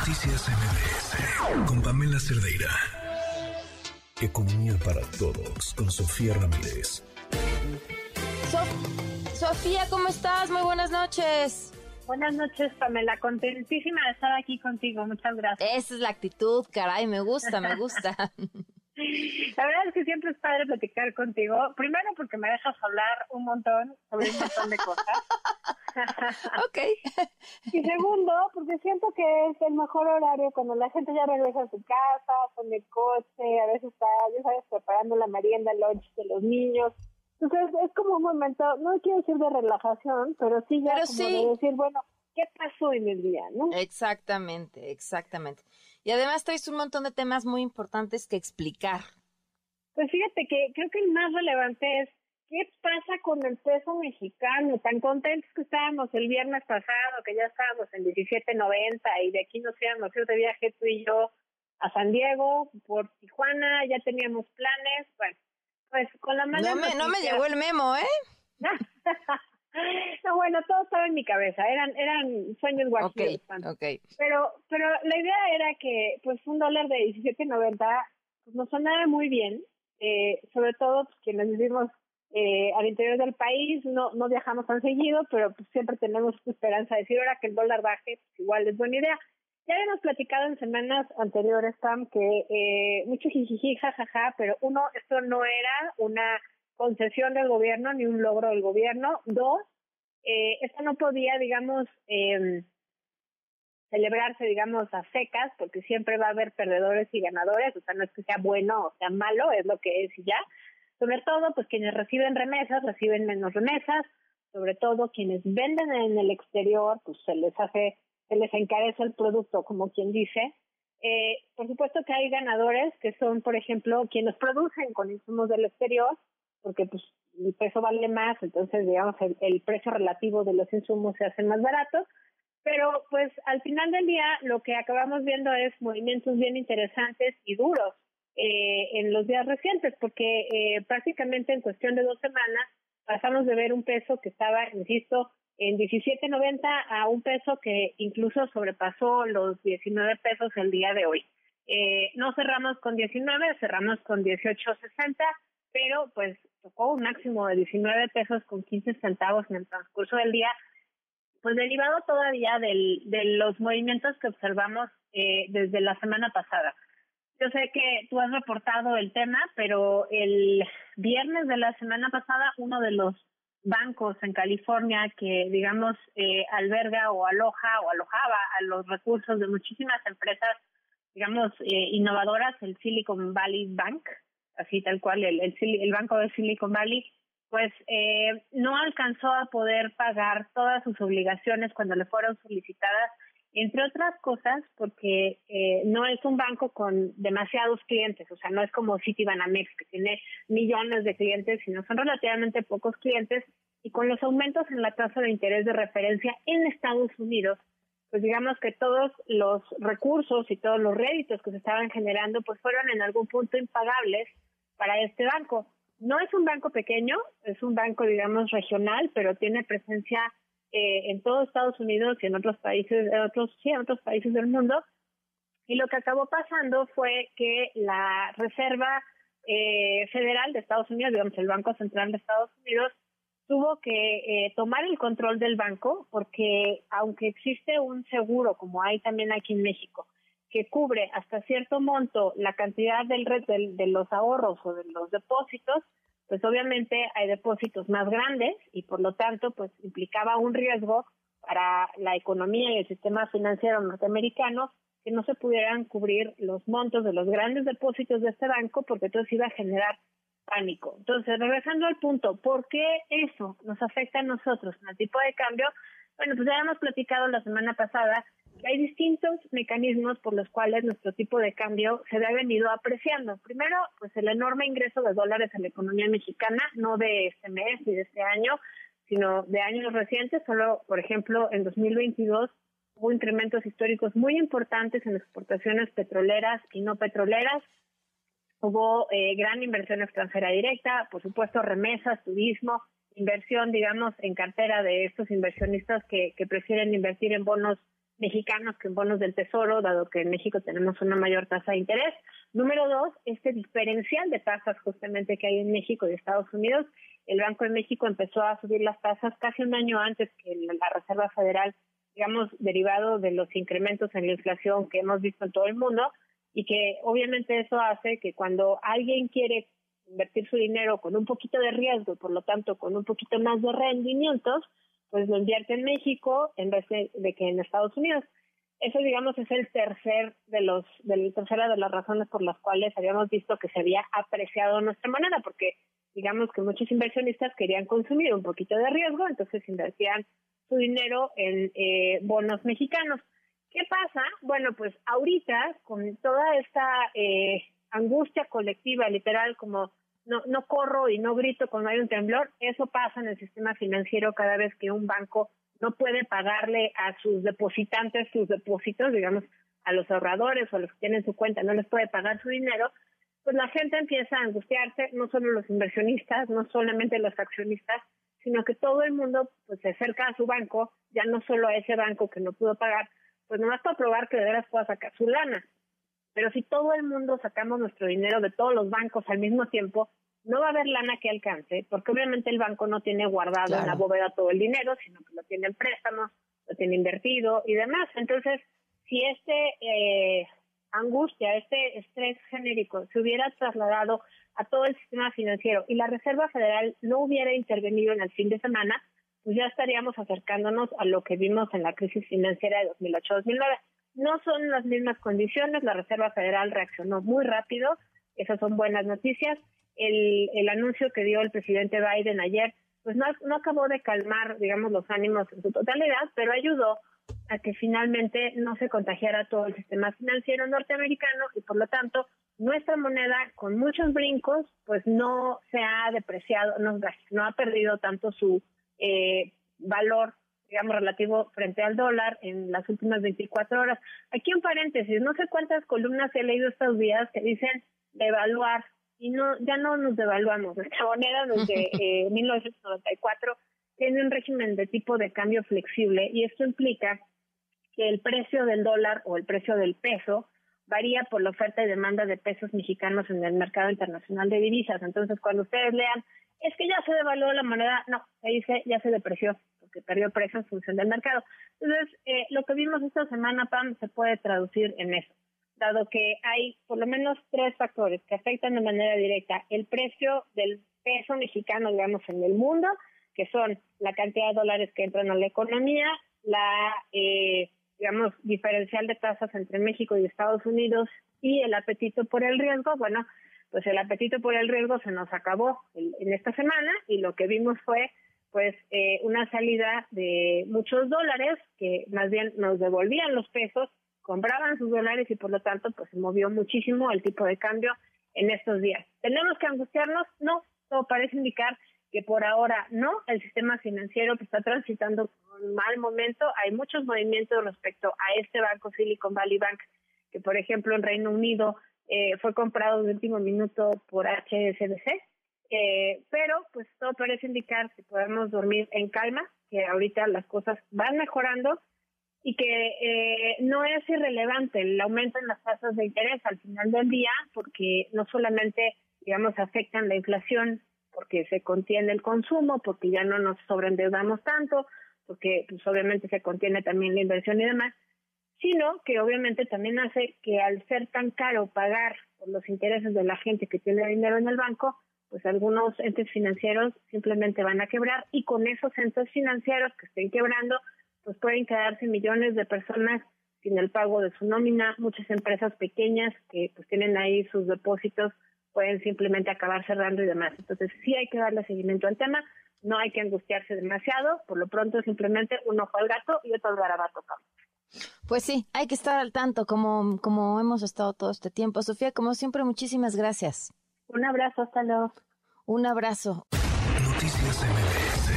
Noticias MBS con Pamela Cerdeira. Economía para todos con Sofía Ramírez. Sofía, ¿cómo estás? Muy buenas noches. Buenas noches, Pamela. Contentísima de estar aquí contigo. Muchas gracias. Esa es la actitud, caray. Me gusta, me gusta. La verdad es que siempre es padre platicar contigo. Primero porque me dejas hablar un montón sobre un montón de cosas. ok. y segundo, porque siento que es el mejor horario cuando la gente ya regresa a su casa, con el coche, a veces está, ya sabes, preparando la merienda, el lunch de los niños. Entonces es como un momento, no quiero decir de relajación, pero sí ya como de decir, bueno, ¿qué pasó en el día? ¿no? Exactamente, exactamente. Y además traes un montón de temas muy importantes que explicar. Pues fíjate que creo que el más relevante es qué pasa con el peso mexicano. Tan contentos que estábamos el viernes pasado, que ya estábamos en 17.90 y de aquí nos íbamos ir de viaje tú y yo a San Diego, por Tijuana, ya teníamos planes. Bueno, pues con la mano. No me, no me llegó el memo, ¿eh? No, bueno, todo estaba en mi cabeza, eran eran sueños guajiros. Okay, Pero pero la idea era que pues un dólar de 17.90 pues nos sonaba muy bien, eh, sobre todo pues, quienes vivimos eh, al interior del país, no no viajamos tan seguido, pero pues siempre tenemos esperanza de decir ahora que el dólar baje, pues igual es buena idea. Ya habíamos platicado en semanas anteriores, Sam, que eh, mucho jijiji, jajaja, pero uno, esto no era una concesión del gobierno ni un logro del gobierno. Dos, eh, esto no podía, digamos, eh, celebrarse, digamos, a secas, porque siempre va a haber perdedores y ganadores, o sea, no es que sea bueno o sea malo, es lo que es y ya. Sobre todo, pues quienes reciben remesas reciben menos remesas, sobre todo quienes venden en el exterior, pues se les hace, se les encarece el producto, como quien dice. Eh, por supuesto que hay ganadores que son, por ejemplo, quienes producen con insumos del exterior, porque pues el peso vale más, entonces digamos el, precio relativo de los insumos se hace más barato, pero pues al final del día lo que acabamos viendo es movimientos bien interesantes y duros eh, en los días recientes, porque eh, prácticamente en cuestión de dos semanas pasamos de ver un peso que estaba, insisto, en 17.90 a un peso que incluso sobrepasó los 19 pesos el día de hoy. Eh, no cerramos con 19, cerramos con 18.60 pero pues tocó un máximo de 19 pesos con 15 centavos en el transcurso del día, pues derivado todavía del, de los movimientos que observamos eh, desde la semana pasada. Yo sé que tú has reportado el tema, pero el viernes de la semana pasada uno de los bancos en California que, digamos, eh, alberga o aloja o alojaba a los recursos de muchísimas empresas, digamos, eh, innovadoras, el Silicon Valley Bank, así tal cual, el, el, Banco de Silicon Valley, pues eh, no alcanzó a poder pagar todas sus obligaciones cuando le fueron solicitadas, entre otras cosas porque eh, no es un banco con demasiados clientes, o sea, no es como Citibanamex que tiene millones de clientes, sino son relativamente pocos clientes y con los aumentos en la tasa de interés de referencia en Estados Unidos, pues digamos que todos los recursos y todos los réditos que se estaban generando pues fueron en algún punto impagables para este banco. No es un banco pequeño, es un banco, digamos, regional, pero tiene presencia eh, en todo Estados Unidos y en otros países, en otros, sí, en otros países del mundo. Y lo que acabó pasando fue que la Reserva eh, Federal de Estados Unidos, digamos, el Banco Central de Estados Unidos, tuvo que eh, tomar el control del banco porque aunque existe un seguro, como hay también aquí en México, que cubre hasta cierto monto la cantidad del, del, de los ahorros o de los depósitos, pues obviamente hay depósitos más grandes y por lo tanto pues implicaba un riesgo para la economía y el sistema financiero norteamericano que no se pudieran cubrir los montos de los grandes depósitos de este banco porque entonces iba a generar pánico. Entonces, regresando al punto, ¿por qué eso nos afecta a nosotros en el tipo de cambio? Bueno, pues ya hemos platicado la semana pasada hay distintos mecanismos por los cuales nuestro tipo de cambio se ha venido apreciando. Primero, pues el enorme ingreso de dólares a la economía mexicana, no de este mes y de este año, sino de años recientes. Solo, por ejemplo, en 2022 hubo incrementos históricos muy importantes en exportaciones petroleras y no petroleras. Hubo eh, gran inversión extranjera directa, por supuesto, remesas, turismo, inversión, digamos, en cartera de estos inversionistas que prefieren invertir en bonos mexicanos que en bonos del Tesoro, dado que en México tenemos una mayor tasa de interés. Número dos, este diferencial de tasas justamente que hay en México y Estados Unidos. El Banco de México empezó a subir las tasas casi un año antes que la Reserva Federal, digamos, derivado de los incrementos en la inflación que hemos visto en todo el mundo y que obviamente eso hace que cuando alguien quiere invertir su dinero con un poquito de riesgo, por lo tanto con un poquito más de rendimientos, pues lo invierte en México en vez de, que en Estados Unidos. Eso, digamos, es el tercer de los, de la tercera de las razones por las cuales habíamos visto que se había apreciado nuestra moneda, porque digamos que muchos inversionistas querían consumir un poquito de riesgo, entonces invertían su dinero en eh, bonos mexicanos. ¿Qué pasa? Bueno, pues ahorita, con toda esta eh, angustia colectiva, literal, como no, no corro y no grito cuando hay un temblor. Eso pasa en el sistema financiero cada vez que un banco no puede pagarle a sus depositantes sus depósitos, digamos, a los ahorradores o a los que tienen su cuenta, no les puede pagar su dinero, pues la gente empieza a angustiarse, no solo los inversionistas, no solamente los accionistas, sino que todo el mundo pues se acerca a su banco, ya no solo a ese banco que no pudo pagar, pues nomás para probar que de veras pueda sacar su lana. Pero si todo el mundo sacamos nuestro dinero de todos los bancos al mismo tiempo, no va a haber lana que alcance, porque obviamente el banco no tiene guardado en la bóveda todo el dinero, sino que lo tiene en préstamos, lo tiene invertido y demás. Entonces, si este eh, angustia, este estrés genérico se hubiera trasladado a todo el sistema financiero y la Reserva Federal no hubiera intervenido en el fin de semana, pues ya estaríamos acercándonos a lo que vimos en la crisis financiera de 2008-2009. No son las mismas condiciones, la Reserva Federal reaccionó muy rápido, esas son buenas noticias. El, el anuncio que dio el presidente Biden ayer, pues no, no acabó de calmar, digamos, los ánimos en su totalidad, pero ayudó a que finalmente no se contagiara todo el sistema financiero norteamericano y por lo tanto nuestra moneda con muchos brincos pues no se ha depreciado, no, no ha perdido tanto su eh, valor digamos, relativo frente al dólar en las últimas 24 horas. Aquí un paréntesis, no sé cuántas columnas he leído estos días que dicen devaluar y no ya no nos devaluamos. Nuestra moneda desde eh, 1994 tiene un régimen de tipo de cambio flexible y esto implica que el precio del dólar o el precio del peso varía por la oferta y demanda de pesos mexicanos en el mercado internacional de divisas. Entonces, cuando ustedes lean, es que ya se devaluó la moneda, no, se dice ya se depreció que perdió precio en función del mercado. Entonces, eh, lo que vimos esta semana, Pam, se puede traducir en eso, dado que hay por lo menos tres factores que afectan de manera directa el precio del peso mexicano, digamos, en el mundo, que son la cantidad de dólares que entran a la economía, la, eh, digamos, diferencial de tasas entre México y Estados Unidos y el apetito por el riesgo. Bueno, pues el apetito por el riesgo se nos acabó en esta semana y lo que vimos fue pues eh, una salida de muchos dólares que más bien nos devolvían los pesos, compraban sus dólares y por lo tanto pues se movió muchísimo el tipo de cambio en estos días. ¿Tenemos que angustiarnos? No, todo parece indicar que por ahora no, el sistema financiero que está transitando un mal momento, hay muchos movimientos respecto a este banco Silicon Valley Bank, que por ejemplo en Reino Unido eh, fue comprado de último minuto por HSBC, eh, pero pues todo parece indicar que podemos dormir en calma, que ahorita las cosas van mejorando y que eh, no es irrelevante el aumento en las tasas de interés al final del día, porque no solamente, digamos, afectan la inflación, porque se contiene el consumo, porque ya no nos sobreendeudamos tanto, porque pues obviamente se contiene también la inversión y demás, sino que obviamente también hace que al ser tan caro pagar por los intereses de la gente que tiene dinero en el banco, pues algunos entes financieros simplemente van a quebrar y con esos entes financieros que estén quebrando, pues pueden quedarse millones de personas sin el pago de su nómina, muchas empresas pequeñas que pues tienen ahí sus depósitos pueden simplemente acabar cerrando y demás. Entonces sí hay que darle seguimiento al tema, no hay que angustiarse demasiado, por lo pronto simplemente un ojo al gato y otro al garabato. Pues sí, hay que estar al tanto como, como hemos estado todo este tiempo. Sofía, como siempre, muchísimas gracias. Un abrazo, hasta luego. Un abrazo. Noticias MBS